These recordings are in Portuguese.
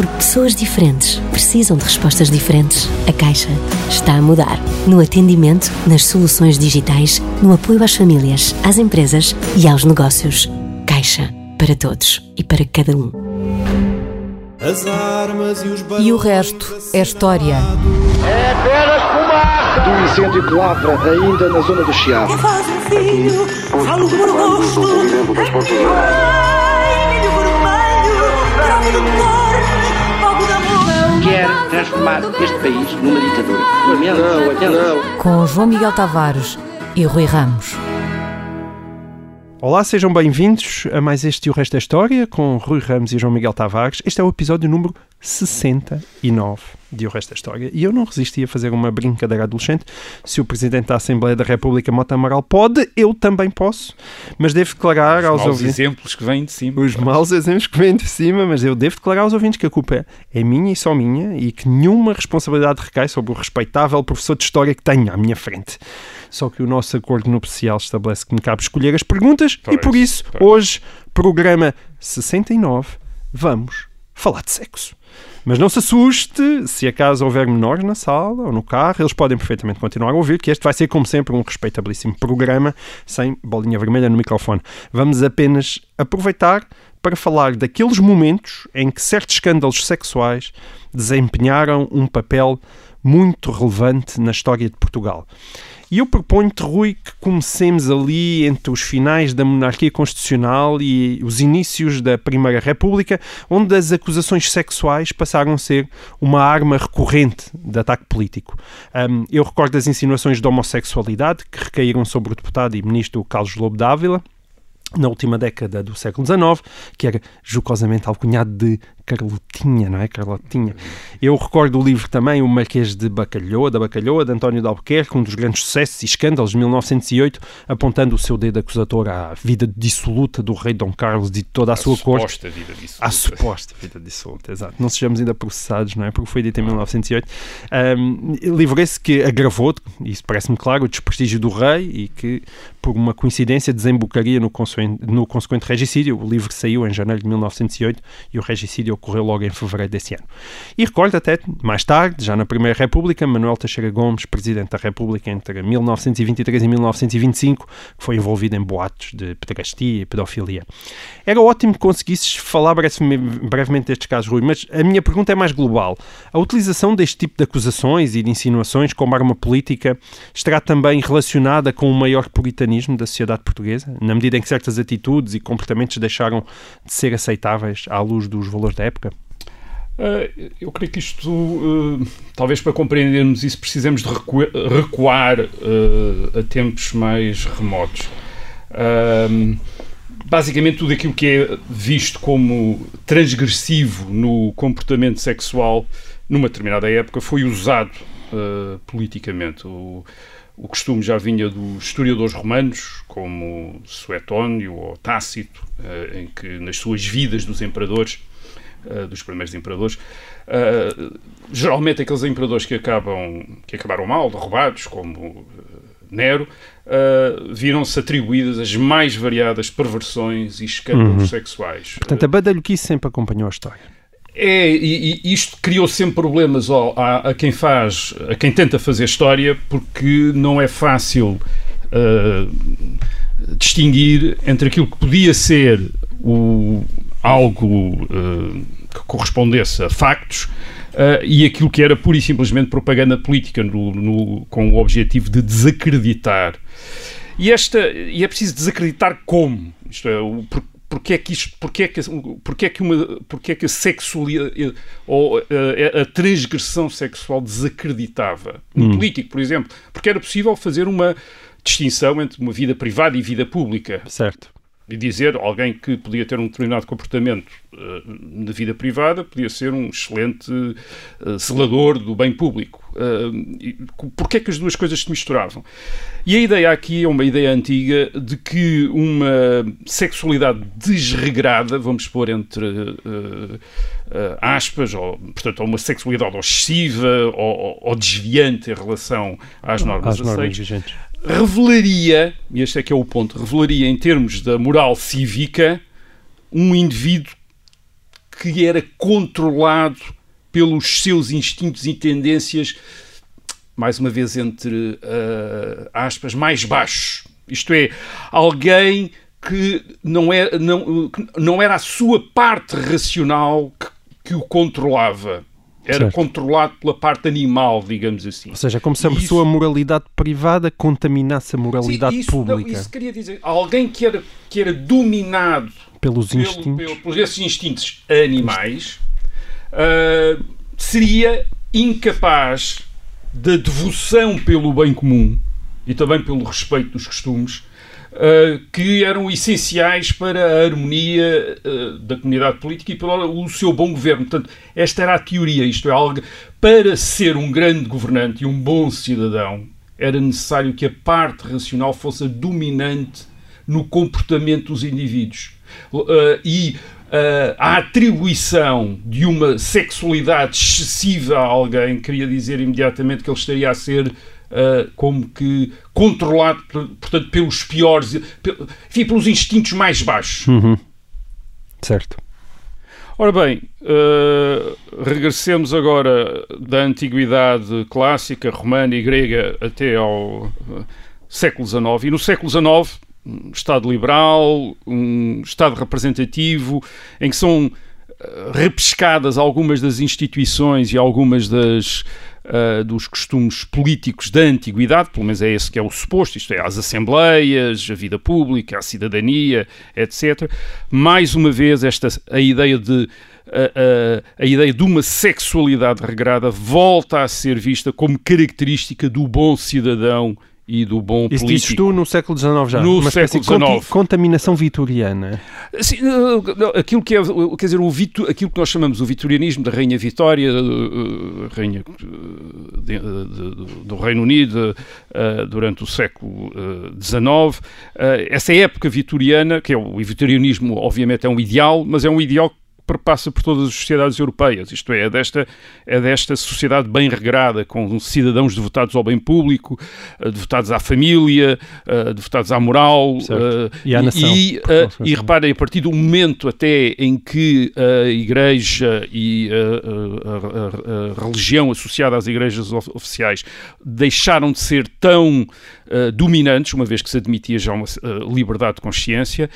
Porque pessoas diferentes precisam de respostas diferentes. A Caixa está a mudar. No atendimento, nas soluções digitais, no apoio às famílias, às empresas e aos negócios. Caixa. Para todos e para cada um. E, e o resto é história. É apenas fumaça! Do incêndio que lavra ainda na zona do Chiado. Faz um filho, falo por gosto. Ai, milho vermelho, grávido de Quer transformar este país numa ditadura. Não, não. Com João Miguel Tavares e Rui Ramos. Olá, sejam bem-vindos a mais este e o resto da história com Rui Ramos e João Miguel Tavares. Este é o episódio número 69 de O Resto da História. E eu não resisti a fazer uma brincadeira adolescente. Se o Presidente da Assembleia da República, Mota Amaral, pode, eu também posso. Mas devo declarar Os aos maus ouvintes... exemplos que vêm de cima. Os maus exemplos que vêm de cima, mas eu devo declarar aos ouvintes que a culpa é minha e só minha e que nenhuma responsabilidade recai sobre o respeitável professor de História que tenho à minha frente. Só que o nosso acordo nupcial estabelece que me cabe escolher as perguntas Pois, e por isso, pois. hoje, programa 69, vamos falar de sexo. Mas não se assuste se acaso houver menores na sala ou no carro, eles podem perfeitamente continuar a ouvir, que este vai ser, como sempre, um respeitabilíssimo programa sem bolinha vermelha no microfone. Vamos apenas aproveitar para falar daqueles momentos em que certos escândalos sexuais desempenharam um papel muito relevante na história de Portugal. E eu proponho-te, Rui, que comecemos ali entre os finais da monarquia constitucional e os inícios da Primeira República, onde as acusações sexuais passaram a ser uma arma recorrente de ataque político. Um, eu recordo as insinuações de homossexualidade que recaíram sobre o deputado e ministro Carlos Lobo Dávila, na última década do século XIX, que era jocosamente alcunhado de Carlotinha, não é? Carlotinha. Eu recordo o livro também, O Marquês de Bacalhoa, da Bacalhoa, de António de Albuquerque, um dos grandes sucessos e escândalos de 1908, apontando o seu dedo acusador à vida dissoluta do rei Dom Carlos e de toda a, sua corte. suposta vida disso. À suposta vida dissoluta, exato. Não sejamos ainda processados, não é? Porque foi dito em 1908. Um, livro esse que agravou, isso parece-me claro, o desprestígio do rei e que, por uma coincidência, desembocaria no, consequente, no consequente regicídio. O livro saiu em janeiro de 1908 e o regicídio ocorreu logo em fevereiro desse ano. E recordo até, mais tarde, já na Primeira República, Manuel Teixeira Gomes, Presidente da República entre 1923 e 1925, que foi envolvido em boatos de pederastia e pedofilia. Era ótimo que conseguisses falar breve- brevemente destes casos, Rui, mas a minha pergunta é mais global. A utilização deste tipo de acusações e de insinuações como arma política estará também relacionada com o maior puritanismo da sociedade portuguesa, na medida em que certas atitudes e comportamentos deixaram de ser aceitáveis à luz dos valores da época? Uh, eu creio que isto, uh, talvez para compreendermos isso, precisamos de recu- recuar uh, a tempos mais remotos. Um, basicamente, tudo aquilo que é visto como transgressivo no comportamento sexual numa determinada época foi usado politicamente. O, o costume já vinha dos historiadores romanos, como Suetónio ou Tácito, em que nas suas vidas dos imperadores Uh, dos primeiros imperadores. Uh, geralmente aqueles imperadores que acabam que acabaram mal, derrubados, como uh, Nero, viram-se atribuídas as mais variadas perversões e escândalos Uhum. sexuais. Portanto, a badalhoquice sempre acompanhou a história. É, e, e isto criou sempre problemas ao- a, a quem faz, a quem tenta fazer história, porque não é fácil uh, distinguir entre aquilo que podia ser o, algo uh, que correspondesse a factos uh, e aquilo que era pura e simplesmente propaganda política no- no- com o objetivo de desacreditar. E, esta, e é preciso desacreditar como? Isto é, o, por, porque é que isto, porque é que, porque é que uma, porque é que a sexualidade ou eh, a, a transgressão sexual desacreditava um Hum. político, por exemplo, porque era possível fazer uma distinção entre uma vida privada e vida pública. Certo. E dizer alguém que podia ter um determinado comportamento uh, na vida privada podia ser um excelente uh, zelador do bem público. Uh, Porquê é que as duas coisas se misturavam? E a ideia aqui é uma ideia antiga de que uma sexualidade desregrada, vamos pôr entre uh, aspas, ou, portanto, uma sexualidade excessiva ou, ou, desviante em relação às normas, Às normas vigentes. Revelaria, e este é que é o ponto, revelaria em termos da moral cívica um indivíduo que era controlado pelos seus instintos e tendências, mais uma vez entre uh, aspas, mais baixos. Isto é, alguém que não era, não, que não era a sua parte racional que, que o controlava. Era Certo. controlado pela parte animal, digamos assim. Ou seja, é como se a Isso- sua moralidade privada contaminasse a moralidade Sim, isso, não, pública isso queria dizer, alguém que era, que era dominado pelos pelo, instintos. pelo, pelos esses instintos animais, ah, seria incapaz da devoção pelo bem comum e também pelo respeito dos costumes ah, que eram essenciais para a harmonia ah, da comunidade política e para o seu bom governo. Portanto, esta era a teoria, isto é algo para ser um grande governante e um bom cidadão era necessário que a parte racional fosse a dominante no comportamento dos indivíduos. Uh, e uh, a atribuição de uma sexualidade excessiva a alguém queria dizer imediatamente que ele estaria a ser uh, como que controlado, por- portanto, pelos piores, enfim, pelos instintos mais baixos. Uhum. Certo. Ora bem, eh, regressemos agora da antiguidade clássica, romana e grega até ao eh, século XIX. E no século XIX, um Estado liberal, um Estado representativo, em que são repescadas algumas das instituições e algumas das uh, dos costumes políticos da antiguidade, pelo menos é esse que é o suposto, isto é, as assembleias, a vida pública, a cidadania, etc. Mais uma vez, esta, a ideia de a, a, a ideia de uma sexualidade regrada volta a ser vista como característica do bom cidadão e do bom Isso político. dizes tu no século XIX já. No Uma século XIX. contaminação vitoriana. Sim, aquilo que é, quer dizer, o Vito, aquilo que nós chamamos o vitorianismo da Rainha Vitória, eh, eh, rainha eh, de- de- do Reino Unido durante o século XIX, essa época vitoriana, que é o vitorianismo, obviamente é um ideal, mas é um ideal que perpassa por todas as sociedades europeias, isto é, é desta, é desta sociedade bem regrada, com cidadãos devotados ao bem público, eh, devotados à família, eh, devotados à moral, eh, E à nação, e, e reparem, a partir do momento até em que a Igreja e a, a- a- a religião associada às igrejas of- oficiais deixaram de ser tão dominantes, uma vez que se admitia já uma liberdade de consciência,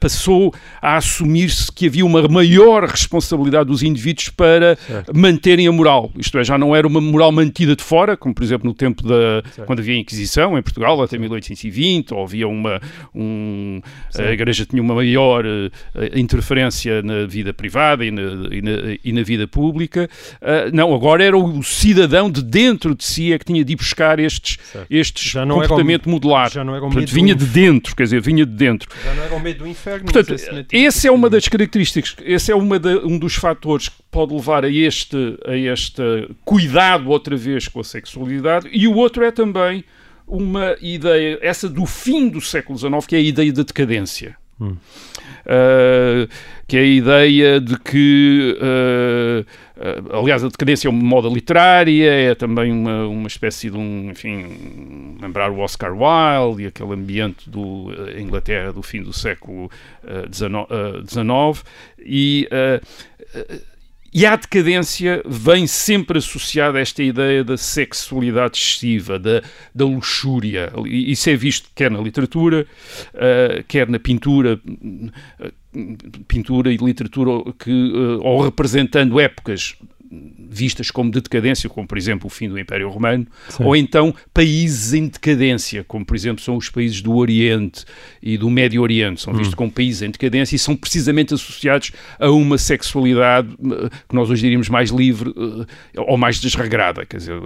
passou a assumir-se que havia uma maior responsabilidade dos indivíduos para manterem a moral. Isto é, já não era uma moral mantida de fora, como por exemplo no tempo da quando havia a Inquisição em Portugal até 1820, ou havia uma um, a Igreja tinha uma maior eh, interferência na vida privada e na, e na, e na vida pública. Ah, não, agora era o cidadão de dentro de si é que tinha de ir buscar estes, estes Já não era o- comportamento modular. já não era o Portanto, vinha de dentro, quer dizer, vinha de dentro. Já não era o medo do inferno. Portanto, esse é uma das características, esse é da- um dos fatores que pode levar a este, a este cuidado outra vez com a sexualidade, e o outro é também uma ideia, essa do fim do século XIX, que é a ideia da decadência. Uh, que é a ideia de que, uh, uh, aliás, a decadência é uma moda literária, é também uma, uma espécie de um, enfim, lembrar o Oscar Wilde e aquele ambiente do uh, Inglaterra do fim do século XIX, e e a decadência vem sempre associada a esta ideia da sexualidade excessiva, da, da luxúria. Isso é visto quer na literatura, uh, quer na pintura, uh, pintura e literatura que, uh, ou representando épocas vistas como de decadência, como por exemplo o fim do Império Romano, Sim. ou então países em decadência, como por exemplo são os países do Oriente e do Médio Oriente, são vistos hum. como países em decadência e são precisamente associados a uma sexualidade eh, que nós hoje diríamos mais livre eh, ou mais desregrada, quer dizer,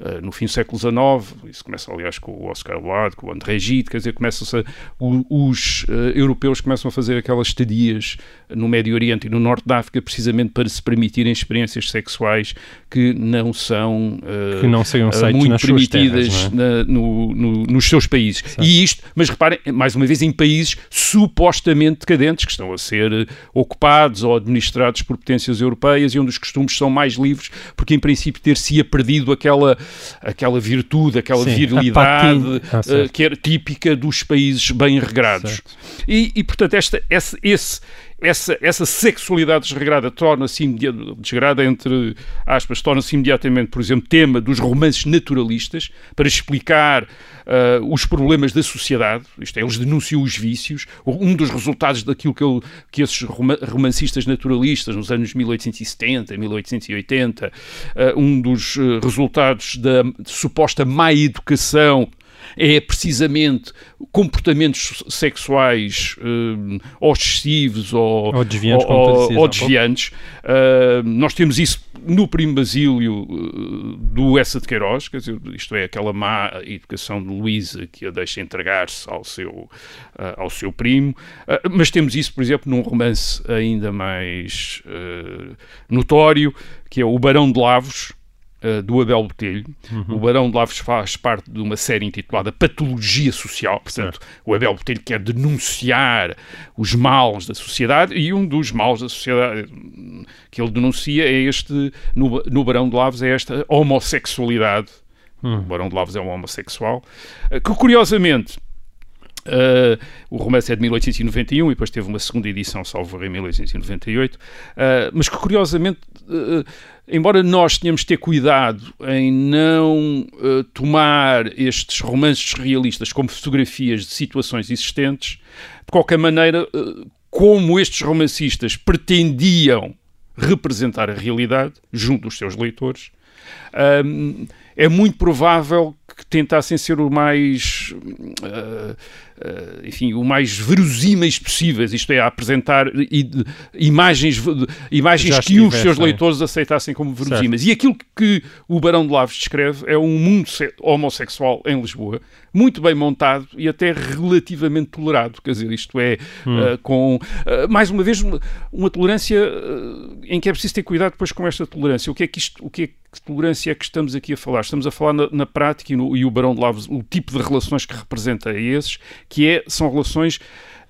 eh, no fim do século XIX, isso começa aliás com o Oscar Wilde, com o André Gide, quer dizer, começam os europeus começam a fazer aquelas estadias no Médio Oriente e no Norte da África precisamente para se permitirem experiências sexuais que não são uh, que não uh, muito permitidas terras, é? na, no, no, nos seus países. Certo. E isto, mas reparem, mais uma vez, em países supostamente decadentes que estão a ser uh, ocupados ou administrados por potências europeias e onde os costumes são mais livres, porque em princípio ter-se-ia perdido aquela, aquela virtude, aquela Sim, virilidade ah, que era típica dos países bem regrados. E, e, portanto, esta, esse, esse essa, essa sexualidade desregrada torna-se desregrada entre aspas, torna-se imediatamente, por exemplo, tema dos romances naturalistas para explicar uh, os problemas da sociedade. Isto é, eles denunciam os vícios. Um dos resultados daquilo que, eu, que esses romancistas naturalistas nos anos 1870, 1880, uh, um dos uh, resultados da suposta má educação é precisamente comportamentos sexuais uh, ou excessivos ou, ou desviantes. Ou, ou desviantes. Uh, nós temos isso no primo Basílio uh, do Essa de Queiroz, quer dizer, isto é, aquela má educação de Luísa que a deixa entregar-se ao seu, ao seu primo, mas temos isso, por exemplo, num romance ainda mais notório, que é O Barão de Lavos, uh, do Abel Botelho. Uhum. O Barão de Lavos faz parte de uma série intitulada Patologia Social. Portanto, certo. o Abel Botelho quer denunciar os males da sociedade e um dos males da sociedade que ele denuncia é este, no, no Barão de Lavos, é esta homossexualidade. Uhum. O Barão de Lavos é um homossexual. Uh, que, curiosamente, Uh, o romance é de 1891 e depois teve uma segunda edição, salvo em 1898, uh, mas que curiosamente uh, embora nós tenhamos de ter cuidado em não tomar estes romances realistas como fotografias de situações existentes, de qualquer maneira, como estes romancistas pretendiam representar a realidade junto dos seus leitores, é muito provável que tentassem ser o mais. Uh, uh, enfim, o mais verosímeis possíveis, isto é, a apresentar imagens, imagens que os seus leitores aceitassem como verosímeis. E aquilo que o Barão de Lavos descreve é um mundo homossexual em Lisboa, muito bem montado e até relativamente tolerado, quer dizer, isto é, hum. uh, com, mais uma vez, uma, uma tolerância em que é preciso ter cuidado depois com esta tolerância. O que é que isto, o que é que tolerância é que estamos aqui a falar? Estamos a falar na, na prática e, no, e, o Barão de Lavos, o tipo de relações que representa a esses, que é, são relações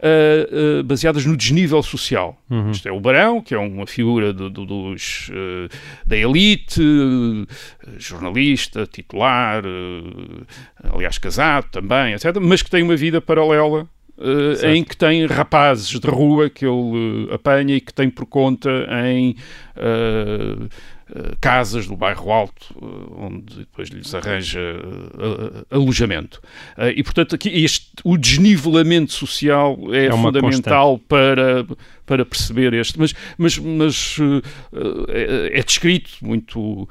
uh, uh, baseadas no desnível social. Uhum. Isto é o Barão, que é uma figura do, do, dos, uh, da elite, jornalista, titular, aliás casado também, etc., mas que tem uma vida paralela Uh, em que tem rapazes de rua que ele uh, apanha e que tem por conta em uh, eh, casas do bairro Alto, eh, onde depois lhes arranja uh, alojamento. e, portanto, aqui este, o desnivelamento social é, é fundamental para para perceber este. Mas, mas, mas é, descrito muito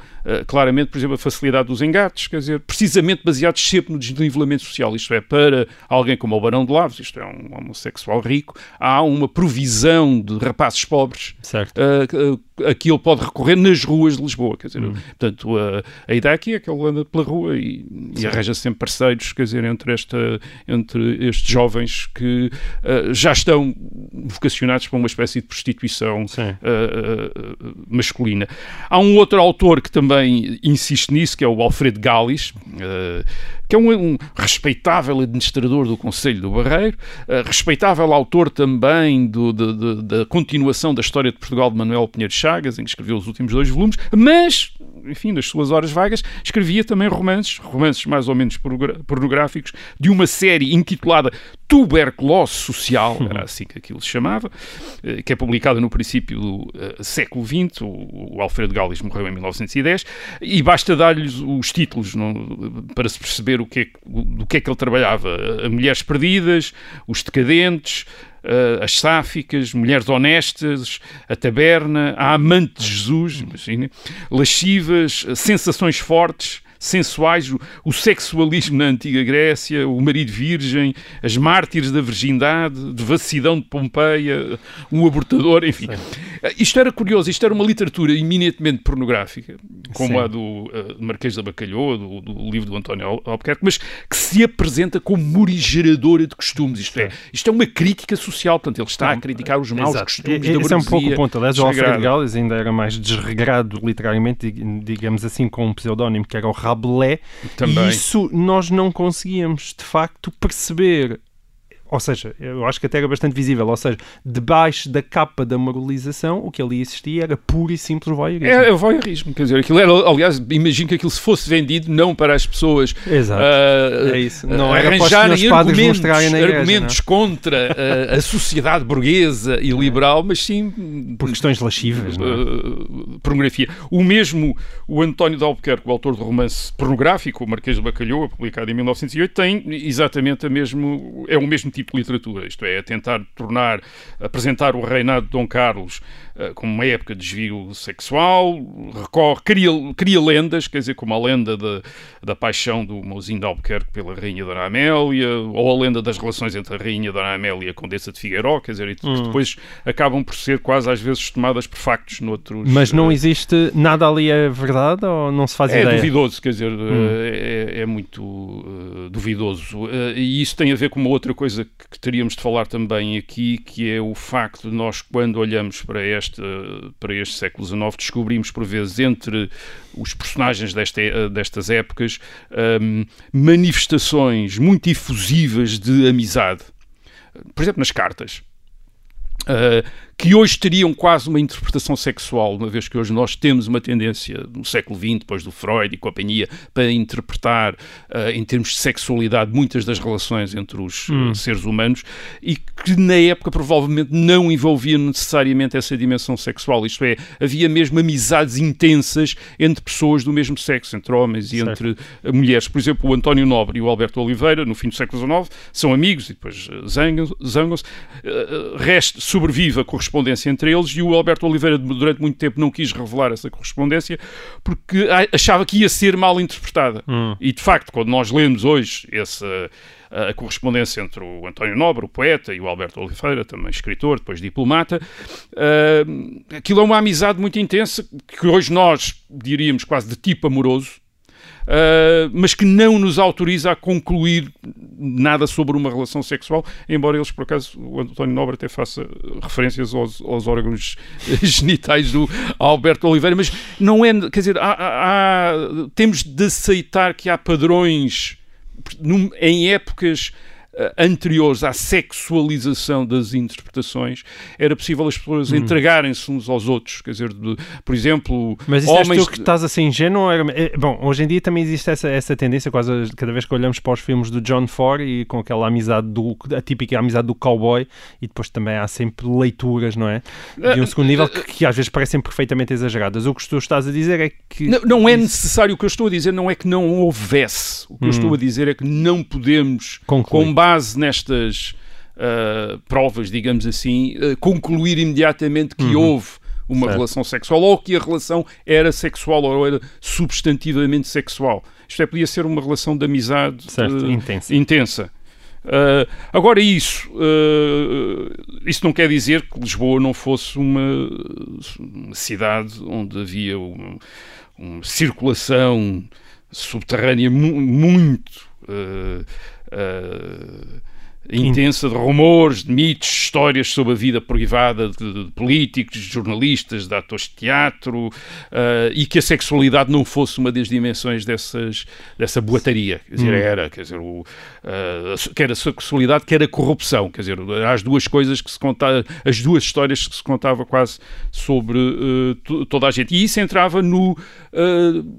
claramente, por exemplo, a facilidade dos engates, quer dizer, precisamente baseados sempre no desnivelamento social. Isto é, para alguém como o Barão de Lavos, isto é um homossexual rico, há uma provisão de rapazes pobres certo. Uh, a que ele pode recorrer nas ruas de Lisboa. Quer dizer, portanto, a, a ideia aqui é que ele anda pela rua e, e arranja sempre parceiros, quer dizer, entre, esta, entre estes jovens que já estão vocacionados para uma espécie de prostituição uh, uh, masculina. Há um outro autor que também insiste nisso, que é o Alfredo Galis, uh, que é um, um, respeitável administrador do Conselho do Barreiro, respeitável autor também do, de, de, da continuação da história de Portugal de Manuel Pinheiro Chagas, em que escreveu os últimos dois volumes, mas enfim, das suas horas vagas, escrevia também romances, romances mais ou menos pornográficos, de uma série intitulada Tuberculose Social, era assim que aquilo se chamava, eh, que é publicada no princípio do uh, século XX, o, o Alfredo Gallis morreu em 1910, e basta dar-lhes os títulos não, para se perceber o que é, do que é que ele trabalhava. Mulheres Perdidas, Os Decadentes, uh, as sáficas, mulheres honestas, a taberna, a amante de Jesus, imagina, lascivas, sensações fortes, sensuais, o, sexualismo na antiga Grécia, o marido virgem, as mártires da virgindade, devassidão de Pompeia, um abortador, enfim. Sim. Isto era curioso, isto era uma literatura eminentemente pornográfica, como Sim. a do uh, Marquês da Bacalhau, do, do, livro do António Albuquerque, mas que se apresenta como morigeradora de costumes. Isto é, isto é uma crítica social, portanto, ele está a criticar os maus Exato. costumes e, da Esse é um pouco o ponto. Aliás, o Alfredo Gales ainda era mais desregrado literariamente, digamos assim, com um pseudónimo que era o Rabelais. Também. E isso nós não conseguíamos, de facto, perceber ou seja, eu acho que até era bastante visível, ou seja, debaixo da capa da moralização, o que ali existia era puro e simples voyeurismo. É, é voyeurismo, quer dizer, aquilo era, aliás, imagino que aquilo se fosse vendido não para as pessoas Exato. Uh, é isso. Não era arranjarem argumentos, igreja, argumentos contra uh, a sociedade burguesa e liberal, mas sim... Por questões lascivas, uh, Pornografia. O mesmo, o António de Albuquerque, o autor do romance pornográfico, o Marquês de Bacalhau, publicado em 1908, tem exatamente a mesmo, é o mesmo tipo tipo de literatura, isto é, tentar tornar, apresentar o reinado de Dom Carlos como uma época de desvio sexual, recorre, cria, cria lendas, quer dizer, como a lenda de, da paixão do Mozinho de Albuquerque pela Rainha Dona Amélia, ou a lenda das relações entre a Rainha Dona Amélia e a Condessa de Figueiró, quer dizer, hum. depois acabam por ser quase às vezes tomadas por factos noutros... Mas não uh, existe, nada ali é verdade ou não se faz é ideia? É duvidoso, quer dizer, hum. é, é, muito uh, duvidoso. e isso tem a ver com uma outra coisa que teríamos de falar também aqui, que é o facto de nós, quando olhamos para este, para este século XIX, descobrimos por vezes entre os personagens desta, destas épocas um, manifestações muito efusivas de amizade. Por exemplo, nas cartas. Uh, que hoje teriam quase uma interpretação sexual, uma vez que hoje nós temos uma tendência, no século XX, depois do Freud e companhia, para interpretar, uh, em termos de sexualidade, muitas das relações entre os uh, hum. seres humanos e que na época provavelmente não envolvia necessariamente essa dimensão sexual. Isto é, havia mesmo amizades intensas entre pessoas do mesmo sexo, entre homens e certo. entre uh, mulheres. Por exemplo, o António Nobre e o Alberto Oliveira, no fim do século XIX, são amigos e depois zangam-se. Resta, sobrevive a correspondência correspondência entre eles e o Alberto Oliveira durante muito tempo não quis revelar essa correspondência porque achava que ia ser mal interpretada. Hum. E de facto, quando nós lemos hoje essa a correspondência entre o António Nobre, o poeta, e o Alberto Oliveira, também escritor, depois diplomata. Uh, aquilo é uma amizade muito intensa que hoje nós diríamos quase de tipo amoroso, uh, mas que não nos autoriza a concluir nada sobre uma relação sexual, embora eles, por acaso, o António Nobre até faça referências aos, aos órgãos genitais do Alberto Oliveira, mas não é, quer dizer, há, há, temos de aceitar que há padrões em épocas anteriores à sexualização das interpretações, era possível as pessoas hum. entregarem-se uns aos outros. Quer dizer, de, por exemplo, Mas isso homens... tu que estás assim ingênuo? É, bom, hoje em dia também existe essa, essa tendência, quase cada vez que olhamos para os filmes do John Ford e com aquela amizade, do, a típica amizade do cowboy, e depois também há sempre leituras, não é? De um segundo nível que, que às vezes parecem perfeitamente exageradas. O que tu estás a dizer é que... Não, não é necessário, o que eu estou a dizer não é que não houvesse. O que hum. eu estou a dizer é que não podemos, Conclui. com base nestas uh, provas, digamos assim, uh, concluir imediatamente que uhum. houve uma certo. relação sexual ou que a relação era sexual ou era substantivamente sexual. Isto é, podia ser uma relação de amizade certo, uh, intensa. intensa. Uh, agora, isso, uh, isso não quer dizer que Lisboa não fosse uma, uma cidade onde havia uma, uma circulação subterrânea mu muito uh, Uh, intensa de rumores, de mitos, histórias sobre a vida privada de, de políticos, de jornalistas, de atores de teatro uh, e que a sexualidade não fosse uma das dimensões dessas, dessa boataria. Quer dizer, hum. era, quer dizer, o, uh, quer a sexualidade, quer a corrupção. Quer dizer, as duas coisas que se contavam, as duas histórias que se contava quase sobre uh, toda a gente. E isso entrava no,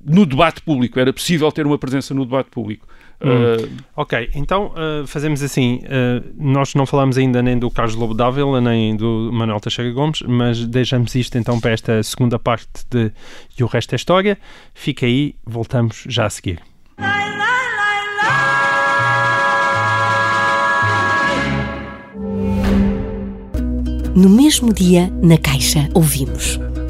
no debate público. Era possível ter uma presença no debate público. Hum. Ok, então fazemos assim. Uh, nós não falamos ainda nem do Carlos Lobo Dávila, nem do Manuel Teixeira Gomes, mas deixamos isto então para esta segunda parte de E o Resto é História. Fica aí, voltamos já a seguir. No mesmo dia, na Caixa, ouvimos.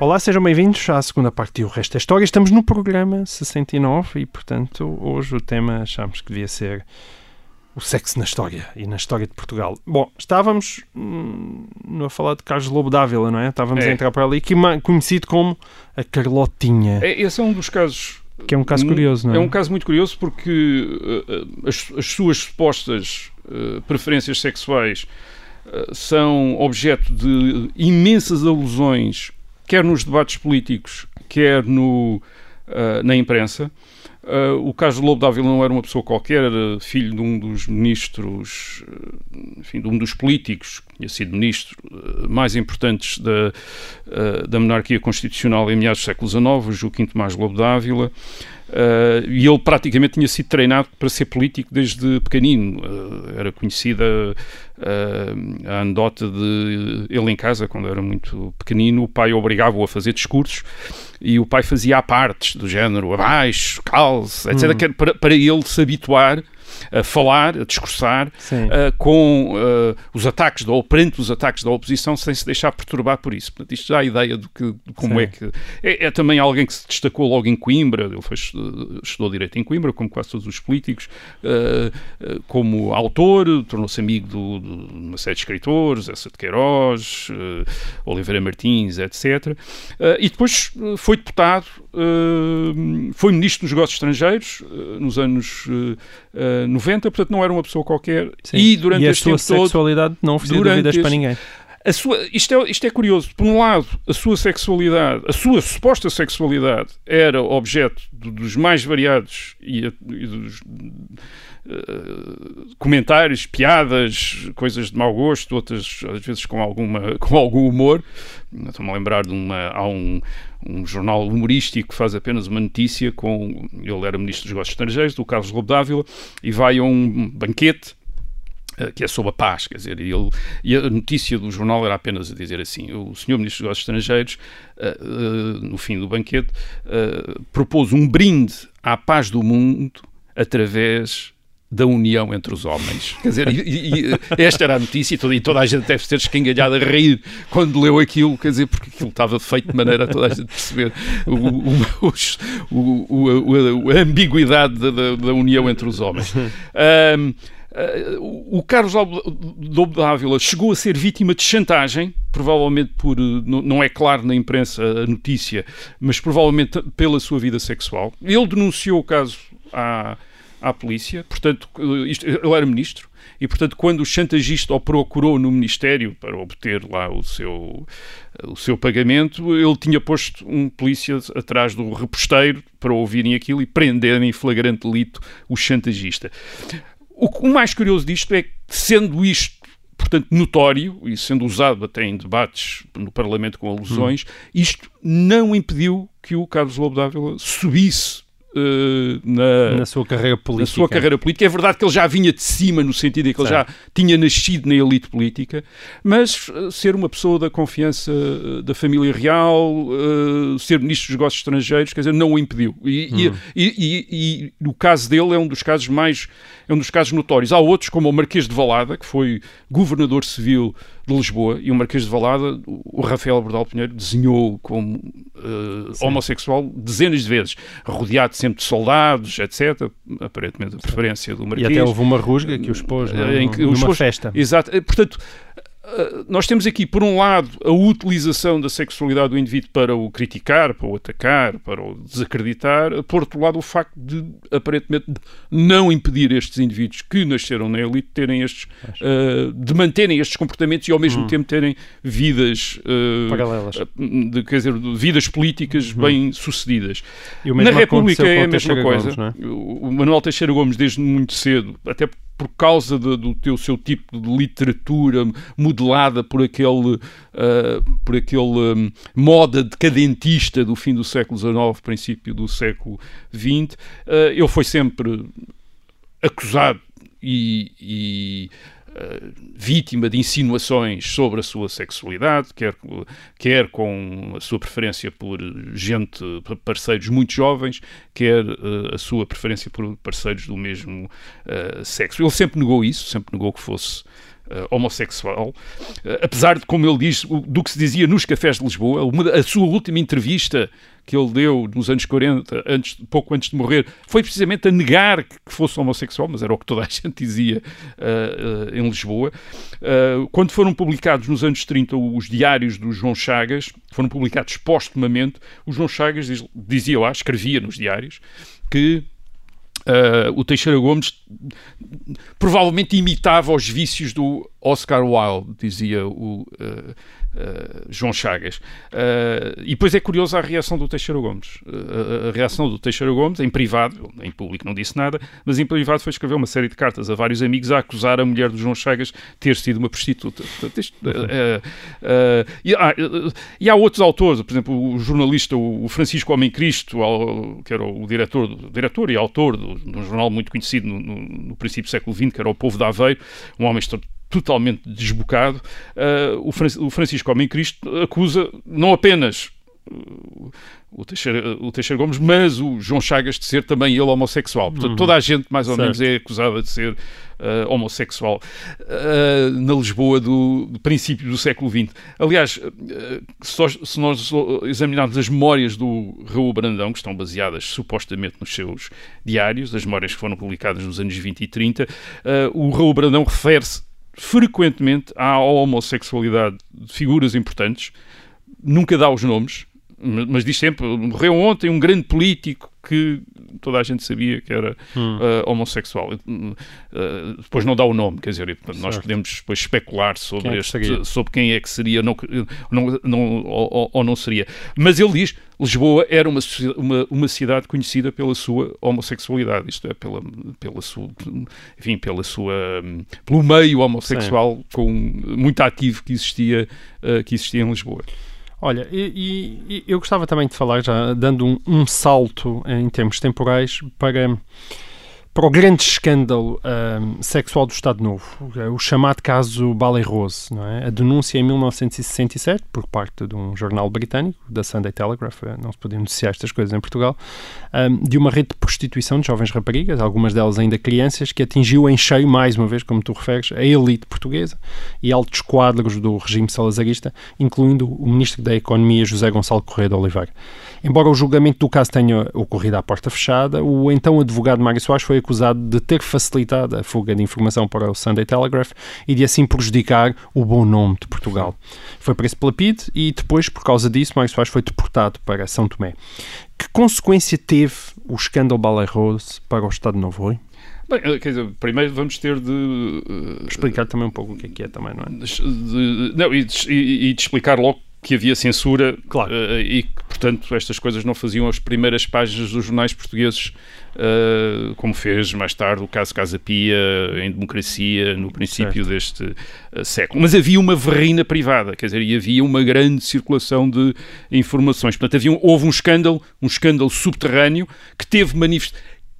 Olá, sejam bem-vindos à segunda parte e o resto da história. Estamos no programa 69 e, portanto, hoje o tema achamos que devia ser o sexo na história e na história de Portugal. Bom, estávamos hum, a falar de Carlos Lobo Dávila, não é? Estávamos É. a entrar para ali, que conhecido como a Carlotinha, É, esse é um dos casos. que é um caso curioso, não é? É um caso muito curioso porque uh, as, as suas supostas uh, preferências sexuais uh, são objeto de imensas alusões, quer nos debates políticos, quer no, uh, na imprensa. Uh, o Carlos Lobo Dávila não era uma pessoa qualquer, era filho de um dos ministros, uh, enfim, de um dos políticos, tinha sido ministro uh, mais importantes da, uh, da monarquia constitucional em meados do século XIX, o Joaquim Tomás Lobo Dávila. Uh, e ele praticamente tinha sido treinado para ser político desde pequenino. Uh, era conhecida uh, a anedota de ele em casa, quando era muito pequenino, o pai obrigava-o a fazer discursos e o pai fazia apartes do género abaixo, calce, etc., era para, para ele se habituar a falar, a discursar uh, com uh, os ataques da, ou perante os ataques da oposição sem se deixar perturbar por isso. Portanto, isto dá a ideia de, que, de como Sim. é que. É, é também alguém que se destacou logo em Coimbra, ele foi, estudou Direito em Coimbra, como quase todos os políticos, uh, como autor, tornou-se amigo do, do, de uma série de escritores, Essa de Queiroz, Oliveira Martins, etc. e depois foi deputado, foi ministro dos Negócios Estrangeiros nos anos. Uh, 90, portanto não era uma pessoa qualquer Sim. e durante e a este sua tempo todo sexualidade não oferecia dúvidas para este- ninguém. A sua, isto, é, isto é curioso. Por um lado, a sua sexualidade, a sua suposta sexualidade era objeto do- dos mais variados e, a- e dos eh, comentários, piadas, coisas de mau gosto, outras às vezes com, alguma, com algum humor. Estou-me a lembrar de uma. Há um, um jornal humorístico que faz apenas uma notícia com. Ele era ministro dos Negócios Estrangeiros, do Carlos Lobo Dávila, e vai a um banquete eh, que é sobre a paz, quer dizer, e, ele, e a notícia do jornal era apenas a dizer assim, o senhor Ministro dos Negócios Estrangeiros, eh, eh, no fim do banquete, eh, propôs um brinde à paz do mundo através da união entre os homens. Quer dizer, e, e- esta era a notícia e toda, e toda a gente deve ter escangalhado a rir quando leu aquilo, quer dizer, porque aquilo estava feito de maneira a toda a gente perceber o, o- o- o- a ambiguidade da, da- união entre os homens. Ahm, Uh, o Carlos Lobo Dávila chegou a ser vítima de chantagem, provavelmente por, uh, não é claro na imprensa a notícia, mas provavelmente pela sua vida sexual. Ele denunciou o caso à, à polícia, portanto, uh, isto- ele era ministro, e portanto, quando o chantagista o procurou no Ministério para obter lá o seu, o seu pagamento, ele tinha posto um polícia atrás do reposteiro para ouvirem aquilo e prenderem em flagrante delito o chantagista. O, mais curioso disto é que, sendo isto, portanto, notório, e sendo usado até em debates no Parlamento com alusões, isto não impediu que o Carlos Lobo Dávila subisse eh, na, Na sua carreira na política. sua carreira política. É verdade que ele já vinha de cima, no sentido em que ele já tinha nascido na elite política, mas eh, ser uma pessoa da confiança eh, da família real, ser ministro dos negócios estrangeiros, quer dizer, não o impediu. E, e- e- e- e o caso dele é um dos casos mais, é um dos casos notórios. Há outros, como o Marquês de Valada, que foi governador civil de Lisboa, e o Marquês de Valada, o Rafael Bordal Pinheiro, desenhou como eh, homossexual dezenas de vezes, rodeado sempre de soldados, etc. Aparentemente a preferência do E Marquês. até houve uma rusga que o expôs? Eh, em que numa expôs- festa. Exato. Eh, Portanto, nós temos aqui, por um lado, a utilização da sexualidade do indivíduo para o criticar, para o atacar, para o desacreditar, por outro lado, o facto de, aparentemente, não impedir estes indivíduos que nasceram na elite terem estes, eh, de manterem estes comportamentos e, ao mesmo tempo, terem vidas, eh, Paralelas. de, quer dizer, vidas políticas bem sucedidas. E o Na República é a mesma coisa. Gomes, é? O Manuel Teixeira Gomes, desde muito cedo, até por causa de, do teu seu tipo de literatura modelada por aquele, uh, por aquele um, moda decadentista do fim do século XIX, princípio do século XX, uh, ele foi sempre acusado e, e vítima de insinuações sobre a sua sexualidade, quer, quer com a sua preferência por gente, parceiros muito jovens, quer uh, a sua preferência por parceiros do mesmo uh, sexo. Ele sempre negou isso, sempre negou que fosse homossexual, uh, apesar de, como ele diz, do que se dizia nos cafés de Lisboa, uma, a sua última entrevista que ele deu nos anos 40, antes, pouco antes de morrer, foi precisamente a negar que fosse homossexual, mas era o que toda a gente dizia uh, uh, em Lisboa. Uh, quando foram publicados nos anos 30 os diários do João Chagas, foram publicados postumamente, o João Chagas diz, dizia lá, escrevia nos diários, que Uh, o Teixeira Gomes provavelmente imitava os vícios do Oscar Wilde, dizia o, uh, Uh, João Chagas. Uh, e depois é curiosa a reação do Teixeira Gomes. Uh, a reação do Teixeira Gomes, em privado, em público não disse nada, mas em privado foi escrever uma série de cartas a vários amigos a acusar a mulher do João Chagas de ter sido uma prostituta. Isto, e, ah, e, há outros autores, por exemplo, o jornalista o Francisco Homem Cristo, que era o diretor, diretor e autor de um jornal muito conhecido no, no, no princípio do século XX, que era o Povo de Aveiro, um homem totalmente desbocado, uh, o, Francisco Homem Cristo acusa não apenas uh, o Teixeira, o Teixeira Gomes, mas o João Chagas de ser também ele homossexual. Portanto, uhum. toda a gente, mais ou certo. menos, é acusada de ser uh, homossexual uh, na Lisboa do, do, princípio do século XX. Aliás, uh, se nós examinarmos as memórias do Raul Brandão, que estão baseadas supostamente nos seus diários, as memórias que foram publicadas nos anos 20 e 30, o Raul Brandão refere-se frequentemente à homossexualidade de figuras importantes, nunca dá os nomes, mas diz sempre: morreu ontem um grande político que toda a gente sabia que era hum. uh, homossexual. Uh, depois não dá o nome, quer dizer, nós podemos depois especular sobre, quem é este, sobre quem é que seria não, não, não, ou, ou, não seria. Mas ele diz: Lisboa era uma, uma, uma cidade conhecida pela sua homossexualidade, isto é, pela, pela sua, enfim, pela sua, pelo meio homossexual com, muito ativo que existia, uh, que existia em Lisboa. Olha, e, e, eu gostava também de falar, já dando um, um salto em termos temporais, para para o grande escândalo um, sexual do Estado Novo, o chamado caso Ballet Rose, não é? A denúncia em 1967, por parte de um jornal britânico, da Sunday Telegraph, eh, não se podiam noticiar estas coisas em Portugal, um, de uma rede de prostituição de jovens raparigas, algumas delas ainda crianças, que atingiu em cheio, mais uma vez, como tu referes, a elite portuguesa e altos quadros do regime salazarista, incluindo o ministro da Economia, José Gonçalo Correia de Oliveira. Embora o julgamento do caso tenha ocorrido à porta fechada, o então advogado Mário Soares foi acusado de ter facilitado a fuga de informação para o Sunday Telegraph e de assim prejudicar o bom nome de Portugal. Foi preso pela PID e depois, por causa disso, Mário Soares foi deportado para São Tomé. Que consequência teve o escândalo Ballet Rose para o Estado Novo Rui? Bem, eh, quer dizer, primeiro vamos ter de... Uh, explicar também um pouco o que é que é também, não é? De, de, não, e de, e de explicar logo que havia censura claro. uh, e que, portanto, estas coisas não faziam as primeiras páginas dos jornais portugueses, uh, como fez mais tarde o caso Casa Pia, em democracia, no princípio certo. deste uh, século. Mas havia uma verrina privada, quer dizer, e havia uma grande circulação de informações. Portanto, havia, houve um escândalo, um escândalo subterrâneo que teve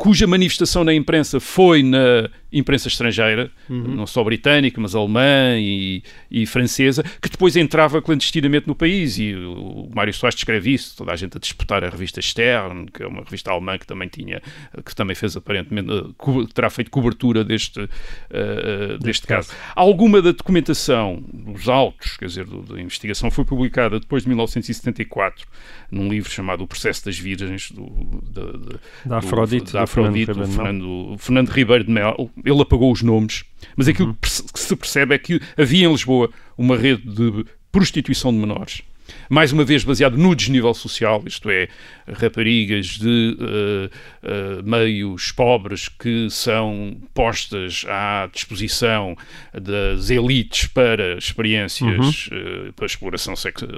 cuja manifestação na imprensa foi na imprensa estrangeira, uhum. não só britânica, mas alemã e, e, francesa, que depois entrava clandestinamente no país. E o Mário Soares descreve isso, toda a gente a disputar a revista Stern, que é uma revista alemã que também tinha, que também fez aparentemente, que terá feito cobertura deste, uh, deste caso. Alguma da documentação dos autos, quer dizer, do, da investigação, foi publicada depois de 1974, num livro chamado O Processo das Virgens, do, da, da Afrodite, da Afrodite, do Fernando, Fernando Ribeiro de Mel, ele apagou os nomes, mas aquilo uhum. que se percebe é que havia em Lisboa uma rede de prostituição de menores mais uma vez baseado no desnível social, isto é, raparigas de uh, uh, meios pobres que são postas à disposição das elites para experiências, uhum. uh, para, exploração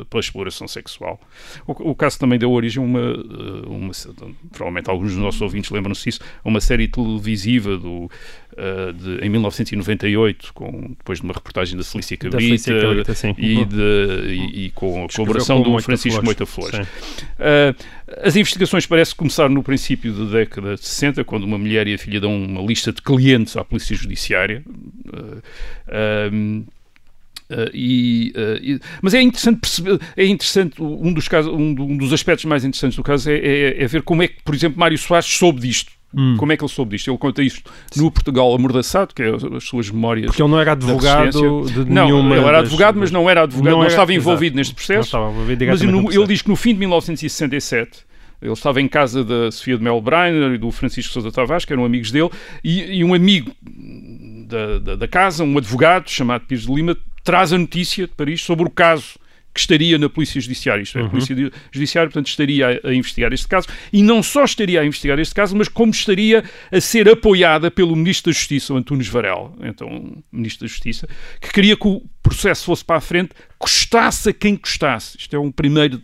para exploração sexual. O, o, caso também deu origem a uma, uma, provavelmente alguns dos nossos ouvintes lembram-se disso, a uma série televisiva do, de, em 1998, com, depois de uma reportagem da Felícia Cabrita, da Cabrita e, de, e, e, com a colaboração do Francisco Moita Flores. As investigações parecem começar no princípio da década de 60, quando uma mulher e a filha dão uma lista de clientes à Polícia Judiciária. Uh, uh, Uh, e, uh, e, mas é interessante perceber, é interessante, um dos, casos, um, um dos aspectos mais interessantes do caso é, é, é, ver como é que, por exemplo, Mário Soares soube disto. Hum. Como é que ele soube disto? Ele conta isto no Portugal amordaçado, que é as suas memórias. Porque ele não era advogado de não, nenhuma. Ele era advogado, mas não era advogado, não, não era, estava envolvido exato. neste processo. mas no, ele diz que no fim de 1967 ele estava em casa da Sofia de Mel Breiner e do Francisco Sousa Tavares, que eram amigos dele, e, e um amigo da, da, da, casa, um advogado chamado Pires de Lima, traz a notícia de Paris sobre o caso que estaria na Polícia Judiciária, isto é, a uhum. Polícia Judiciária, portanto, estaria a, a, investigar este caso, e não só estaria a investigar este caso, mas como estaria a ser apoiada pelo Ministro da Justiça, o Antunes Varela, então, Ministro da Justiça, que queria que o processo fosse para a frente, custasse a quem custasse. Isto é um primeiro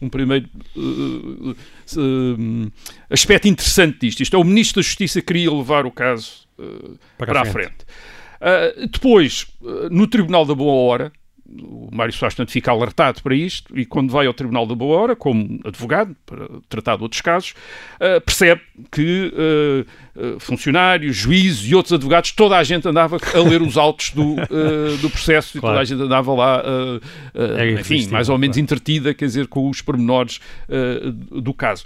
um primeiro uh, uh, aspecto interessante disto. Isto é, o Ministro da Justiça queria levar o caso uh, para, para, a frente. frente. depois, no Tribunal da Boa Hora, o Mário Soares, portanto, fica alertado para isto e quando vai ao Tribunal da Boa Hora, como advogado, para tratar de outros casos, uh, percebe que uh, funcionários, juízes e outros advogados, toda a gente andava a ler os autos do, do processo claro. e toda a gente andava lá, é enfim, mais ou menos claro. entretida, quer dizer, com os pormenores do caso.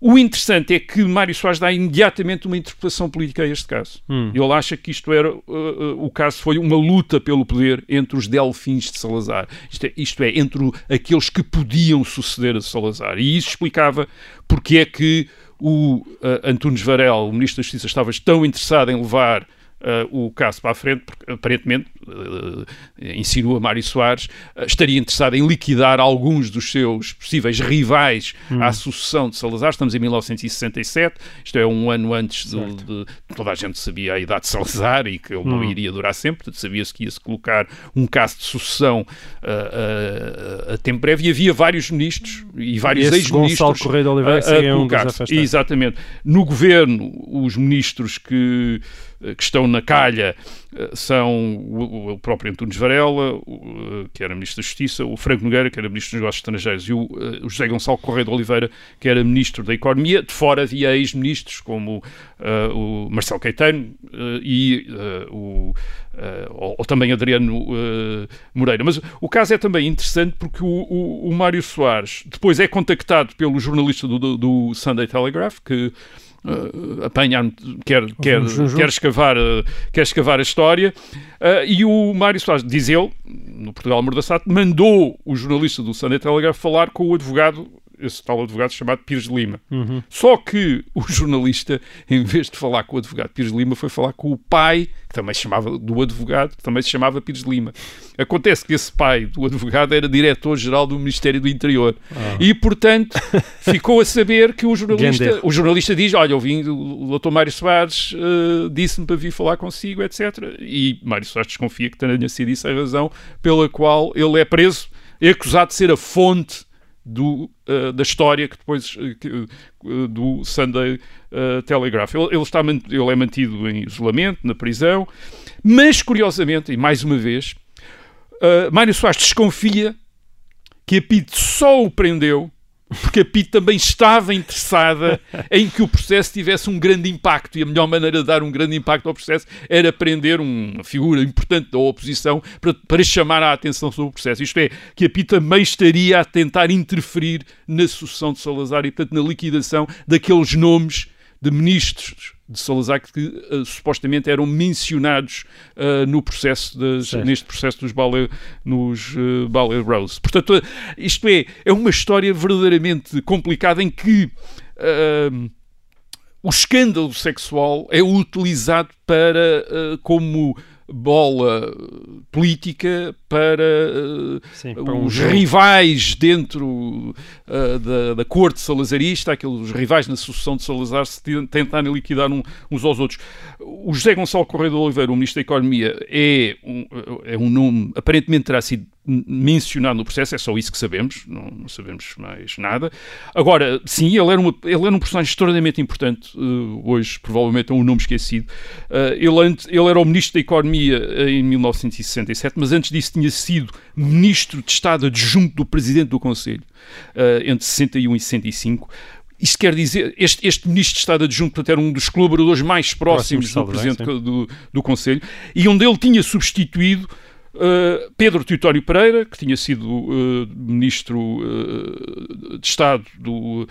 o interessante é que Mário Soares dá imediatamente uma interpretação política a este caso. Hum. Ele acha que isto era, o caso foi uma luta pelo poder entre os Delfins fins de Salazar. Isto é, isto é, entre o, aqueles que podiam suceder a Salazar. E isso explicava porque é que o uh, Antunes Varela, o Ministro da Justiça, estava tão interessado em levar uh, o caso para a frente, porque aparentemente, uh, insinua Mário Soares, uh, estaria interessado em liquidar alguns dos seus possíveis rivais hum. à sucessão de Salazar. Estamos em 1967, isto é um ano antes de, de, Toda a gente sabia a idade de Salazar e que ele hum. não iria durar sempre, portanto sabia-se que ia-se colocar um caso de sucessão a, a tempo breve e havia vários ministros e vários ex-ministros. Gonçalo Correia de Oliveira seria um Exatamente. No governo, os ministros que que estão na calha eh, são o, próprio Antunes Varela, eh, que era Ministro da Justiça, o Franco Nogueira, que era Ministro dos Negócios Estrangeiros, e o, José Gonçalo Correia de Oliveira, que era Ministro da Economia. De fora havia ex-ministros como uh, o Marcelo Caetano uh, e uh, o. Ou, ou, também Adriano Moreira. Mas o caso é também interessante porque o Mário Soares depois é contactado pelo jornalista do, do, do Sunday Telegraph, que uh, apanhar, quer, quer, quer, escavar, uh, quer escavar a história. Uh, e o Mário Soares, diz ele, no Portugal Mordassat, mandou o jornalista do Sunday Telegraph falar com o advogado esse tal advogado chamado Pires Lima. Uhum. Só que o jornalista, em vez de falar com o advogado Pires Lima, foi falar com o pai, que também se chamava do advogado, que também se chamava Pires Lima. Acontece que esse pai do advogado era diretor-geral do Ministério do Interior. Ah. E, portanto, ficou a saber que o jornalista, o jornalista diz, olha, eu vim, o Dr. Mário Soares uh, disse-me para vir falar consigo, etc. E Mário Soares desconfia que tenha sido isso a razão pela qual ele é preso, é acusado de ser a fonte do, uh, da história que depois uh, do Sunday Telegraph. Ele, ele, está, ele é mantido em isolamento, na prisão, mas curiosamente, e mais uma vez, Mário Soares desconfia que a PID só o prendeu porque a PIT também estava interessada em que o processo tivesse um grande impacto e a melhor maneira de dar um grande impacto ao processo era prender uma figura importante da oposição para, para chamar a atenção sobre o processo. Isto é, que a PIT também estaria a tentar interferir na sucessão de Salazar e, portanto, na liquidação daqueles nomes de ministros de Salazar que uh, supostamente eram mencionados uh, no processo das, neste processo dos Ballet, nos uh, Ballet Rose. Portanto, isto é, é uma história verdadeiramente complicada em que o escândalo sexual é utilizado para como bola política para, Sim, para um os jogo. rivais dentro uh, da, da corte salazarista, aqueles rivais na sucessão de Salazar, se ten- tentarem liquidar um- uns aos outros. O José Gonçalo Correia de Oliveira, o Ministro da Economia, é um, é um nome, aparentemente terá sido mencionado no processo, é só isso que sabemos, não, não sabemos mais nada. Agora, sim, ele era, uma, ele era um personagem extraordinariamente importante, eh, hoje provavelmente é um nome esquecido. Eh, ele, ante- ele era o Ministro da Economia eh, em 1967, mas antes disso tinha sido Ministro de Estado adjunto do Presidente do Conselho, eh, entre 61 e 65. Isto quer dizer, este, este Ministro de Estado adjunto portanto, era um dos colaboradores mais próximos Próximos do Presidente do, do Conselho, e onde ele tinha substituído Uh, Pedro Teutónio Pereira, que tinha sido uh, ministro uh, de Estado, do,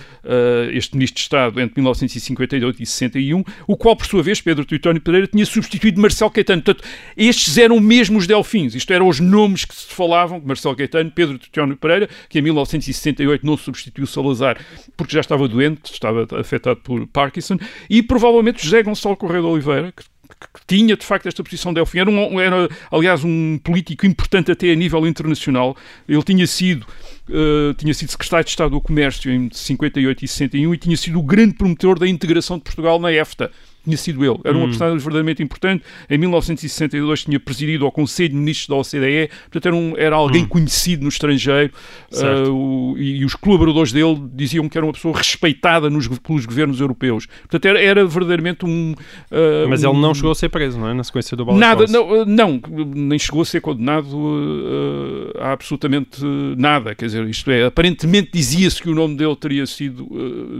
este ministro de Estado entre 1958 e 61, o qual, por sua vez, Pedro Teutónio Pereira, tinha substituído Marcelo Caetano. Portanto, estes eram mesmo os Delfins, isto eram os nomes que se falavam, Marcelo Caetano, Pedro Teutónio Pereira, que em 1968 não substituiu Salazar porque já estava doente, estava afetado por Parkinson, e provavelmente José Gonçalo Correia de Oliveira, que que tinha de facto esta posição de Delfim. Era, um, era, aliás, um político importante até a nível internacional. Ele tinha sido, uh, tinha sido secretário de Estado do Comércio em 58 e 61 e tinha sido o grande promotor da integração de Portugal na EFTA. Tinha sido ele. Era uma Hum. personagem verdadeiramente importante. Em 1962 tinha presidido ao Conselho de Ministros da OCDE. Portanto, era, um, era alguém conhecido no estrangeiro. Uh, o- e, e os colaboradores dele diziam que era uma pessoa respeitada nos, pelos governos europeus. Portanto, era, era verdadeiramente um... uh, Mas um- ele não chegou a ser preso, não é? Na sequência do Nada, não, uh, não, nem chegou a ser condenado uh, a absolutamente nada. Quer dizer, isto é, aparentemente dizia-se que o nome dele teria sido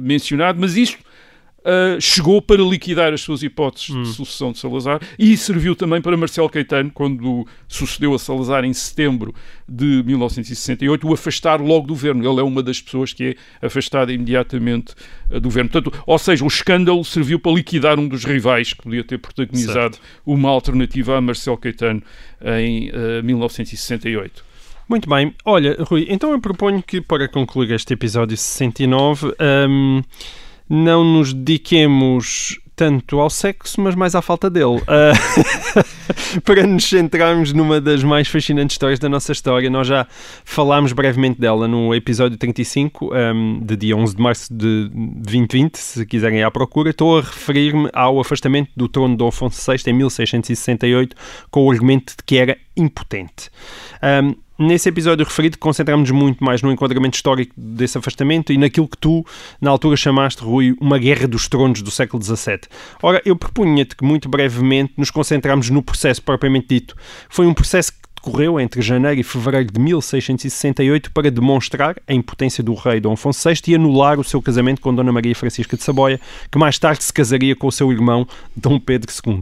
mencionado, mas isto uh, chegou para liquidar as suas hipóteses Hum. de sucessão de Salazar e serviu também para Marcelo Caetano, quando sucedeu a Salazar em setembro de 1968, o afastar logo do governo. Ele é uma das pessoas que é afastada imediatamente uh, do governo. Portanto, ou seja, o escândalo serviu para liquidar um dos rivais que podia ter protagonizado uma alternativa a Marcelo Caetano em uh, 1968. Muito bem. Olha, Rui, então eu proponho que, para concluir este episódio 69, hum, não nos dediquemos tanto ao sexo, mas mais à falta dele. Ah, para nos centrarmos numa das mais fascinantes histórias da nossa história, nós já falámos brevemente dela no episódio 35, hum, de dia 11 de março de 2020, se quiserem ir à procura. Estou a referir-me ao afastamento do trono de Afonso VI em 1668, com o argumento de que era impotente. Hum, Nesse episódio referido, concentramos muito mais no enquadramento histórico desse afastamento e naquilo que tu, na altura, chamaste, Rui, uma guerra dos tronos do século XVII. Ora, eu propunha-te que, muito brevemente, nos concentramos no processo propriamente dito. Foi um processo que decorreu entre janeiro e fevereiro de 1668 para demonstrar a impotência do rei Dom Afonso VI e anular o seu casamento com Dona Maria Francisca de Saboia, que mais tarde se casaria com o seu irmão Dom Pedro II.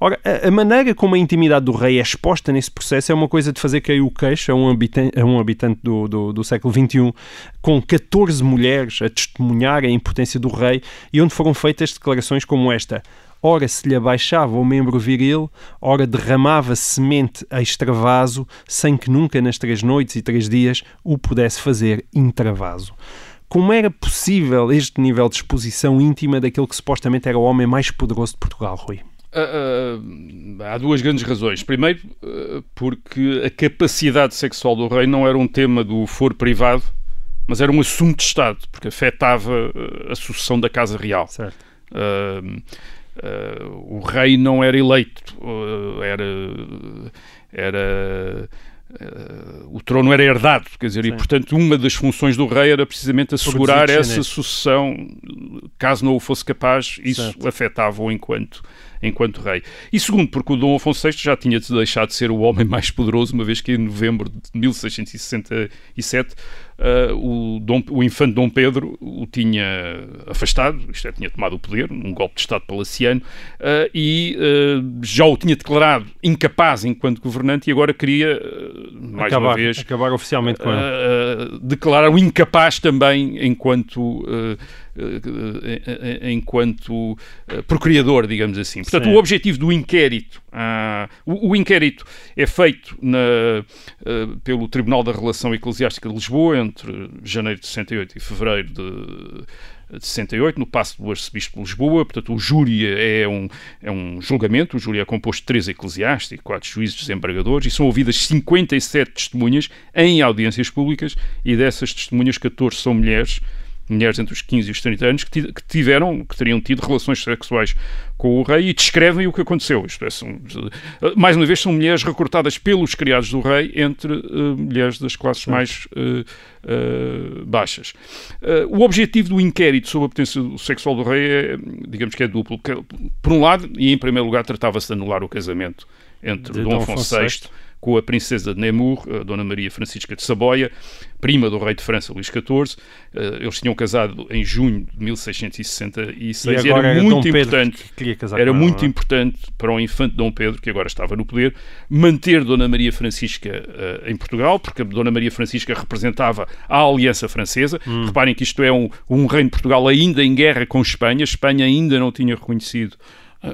Ora, a, a maneira como a intimidade do rei é exposta nesse processo é uma coisa de fazer cair o queixo a um habitante, a um habitante do, do, do século XXI, com 14 mulheres a testemunhar a impotência do rei e onde foram feitas declarações como esta. Ora se lhe abaixava o membro viril, ora derramava semente a extravaso, sem que nunca nas três noites e três dias o pudesse fazer intravaso. Como era possível este nível de exposição íntima daquele que supostamente era o homem mais poderoso de Portugal, Rui? Uh, uh, há duas grandes razões. Primeiro, uh, porque a capacidade sexual do rei não era um tema do foro privado, mas era um assunto de Estado, porque afetava a sucessão da Casa Real. Certo. Uh, o rei não era eleito, uh, era. era Uh, o trono era herdado, quer dizer, Sim. e portanto uma das funções do rei era precisamente assegurar essa sucessão, caso não o fosse capaz, isso afetava-o enquanto, enquanto rei. E segundo, porque o Dom Afonso VI já tinha deixado de ser o homem mais poderoso, uma vez que em novembro de 1667 uh, o, Dom, o infante Dom Pedro o tinha afastado, isto é, tinha tomado o poder, um golpe de Estado palaciano, uh, e uh, já o tinha declarado incapaz enquanto governante e agora queria, mais acabar, uma vez, acabar oficialmente com ele. declarar o incapaz também enquanto enquanto procriador, digamos assim. Portanto, Sim. o objetivo do inquérito, ah, o, o, inquérito é feito na, pelo Tribunal da Relação Eclesiástica de Lisboa entre janeiro de 68 e fevereiro de de 68, no passo do arcebispo de Lisboa. Portanto, o júri é um, é um julgamento. O júri é composto de três eclesiásticos, quatro juízes desembargadores, e são ouvidas 57 testemunhas em audiências públicas, e dessas testemunhas, 14 são mulheres mulheres entre os 15 e os 30 anos que, tiveram, que teriam tido relações sexuais com o rei e descrevem o que aconteceu. Isto é, são, mais uma vez, são mulheres recrutadas pelos criados do rei entre uh, mulheres das classes mais uh, uh, baixas. o objetivo do inquérito sobre a potência sexual do rei é, digamos que é duplo. Por um lado, e em primeiro lugar, tratava-se de anular o casamento entre de Dom Afonso VI com a princesa de Nemours, a Dona Maria Francisca de Saboia, prima do rei de França Luís XIV. Eh, eles tinham casado em junho de 1666 e, era, era muito importante. era muito ela, é? importante para o infante Dom Pedro, que agora estava no poder, manter Dona Maria Francisca uh, em Portugal, porque a Dona Maria Francisca representava a Aliança Francesa. Hum. Reparem que isto é um, um reino de Portugal ainda em guerra com Espanha. Espanha ainda não tinha reconhecido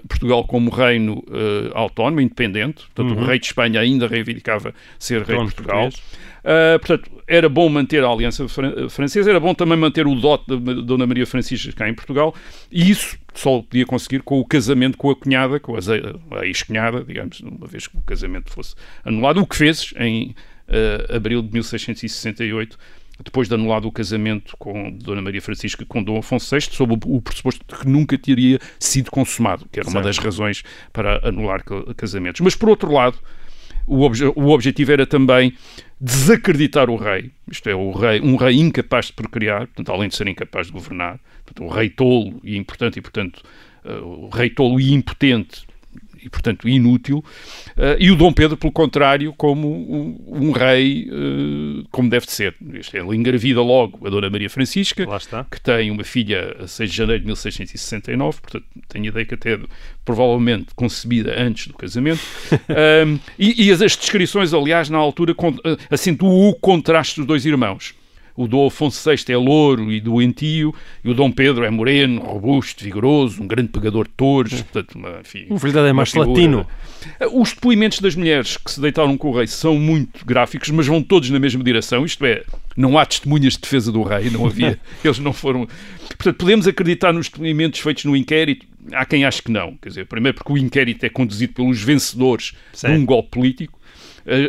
Portugal como reino uh, autónomo, independente, portanto uhum. o rei de Espanha ainda reivindicava ser rei de Portugal. Uh, portanto, era bom manter a aliança fran francesa, era bom também manter o dote da Dona Maria Francisca cá em Portugal, e isso só podia conseguir com o casamento com a cunhada, com a, ex-cunhada, digamos, uma vez que o casamento fosse anulado, o que fez em uh, abril de 1668 depois de anulado o casamento com Dona Maria Francisca com Dom Afonso VI, sob o pressuposto de que nunca teria sido consumado, que era certo. uma das razões para anular casamentos. Mas, por outro lado, o, obje o objetivo era também desacreditar o rei, isto é, o rei, um rei incapaz de procriar, portanto, além de ser incapaz de governar, portanto, o rei tolo e importante, e portanto, uh, o rei tolo e impotente e, portanto, inútil, uh, e o Dom Pedro, pelo contrário, como um, um rei uh, como deve ser. Ele engravida logo a Dona Maria Francisca, que tem uma filha a 6 de janeiro de 1669, portanto, tenho a ideia que até provavelmente concebida antes do casamento, um, e, e, as descrições, aliás, na altura, eh, acentuam o contraste dos dois irmãos o Dom Afonso VI é louro e doentio, e o Dom Pedro é moreno, robusto, vigoroso, um grande pegador de touros, portanto, uma, enfim, um verdadeiro mais latino. Os depoimentos das mulheres que se deitaram com o rei são muito gráficos, mas vão todos na mesma direção, isto é, não há testemunhas de defesa do rei, não havia, eles não foram... Portanto, podemos acreditar nos depoimentos feitos no inquérito, há quem ache que não, quer dizer, primeiro porque o inquérito é conduzido pelos vencedores Sim. de um golpe político,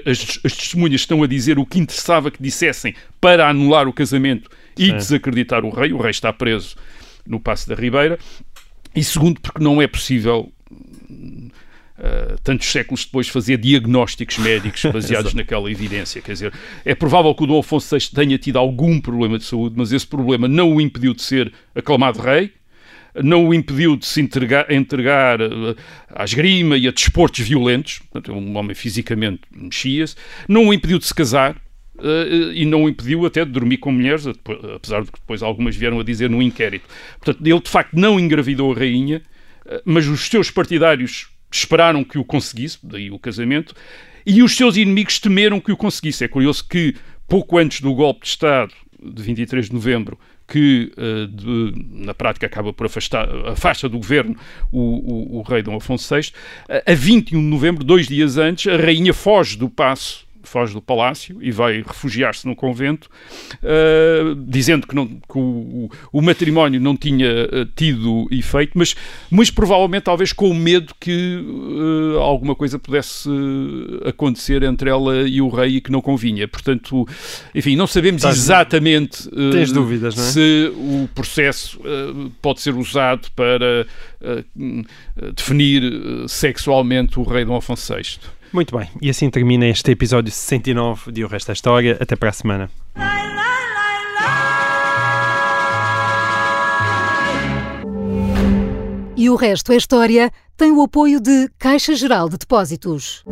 as, as, testemunhas estão a dizer o que interessava que dissessem para anular o casamento e Sim. desacreditar o rei. O rei está preso no Passo da Ribeira. E segundo, porque não é possível, uh, tantos séculos depois, fazer diagnósticos médicos baseados naquela evidência. Quer dizer, é provável que o Dom Afonso VI tenha tido algum problema de saúde, mas esse problema não o impediu de ser aclamado rei não o impediu de se entregar, entregar uh, à esgrima e a desportos violentos, portanto, um homem fisicamente mexia-se, não o impediu de se casar, Uh, e não o impediu até de dormir com mulheres, apesar de que depois algumas vieram a dizer no inquérito. Portanto, ele de facto não engravidou a rainha, uh, mas os seus partidários esperaram que o conseguisse, daí o casamento, e os seus inimigos temeram que o conseguisse. É curioso que pouco antes do golpe de Estado de 23 de novembro, que uh, de, na prática acaba por afastar, afasta do governo o, o, o rei Dom Afonso VI, a 21 de novembro, dois dias antes, a rainha foge do passo foge do palácio e vai refugiar-se no convento, uh, dizendo que, não, que o, o, matrimónio não tinha uh, tido efeito, mas, mas provavelmente talvez com medo que uh, alguma coisa pudesse acontecer entre ela e o rei e que não convinha. Portanto, enfim, não sabemos Tás, exatamente dúvidas, não é? se o processo pode ser usado para definir sexualmente o rei Dom Afonso VI. Muito bem, e assim termina este episódio 69 de O Resto da História. Até para a semana. E o resto é história tem o apoio de Caixa Geral de Depósitos.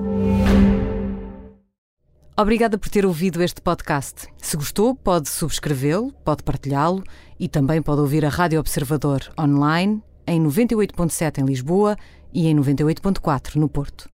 Obrigada por ter ouvido este podcast. Se gostou, pode subscrevê-lo, pode partilhá-lo e também pode ouvir a Rádio Observador online em 98.7 em Lisboa e em 98.4 no Porto.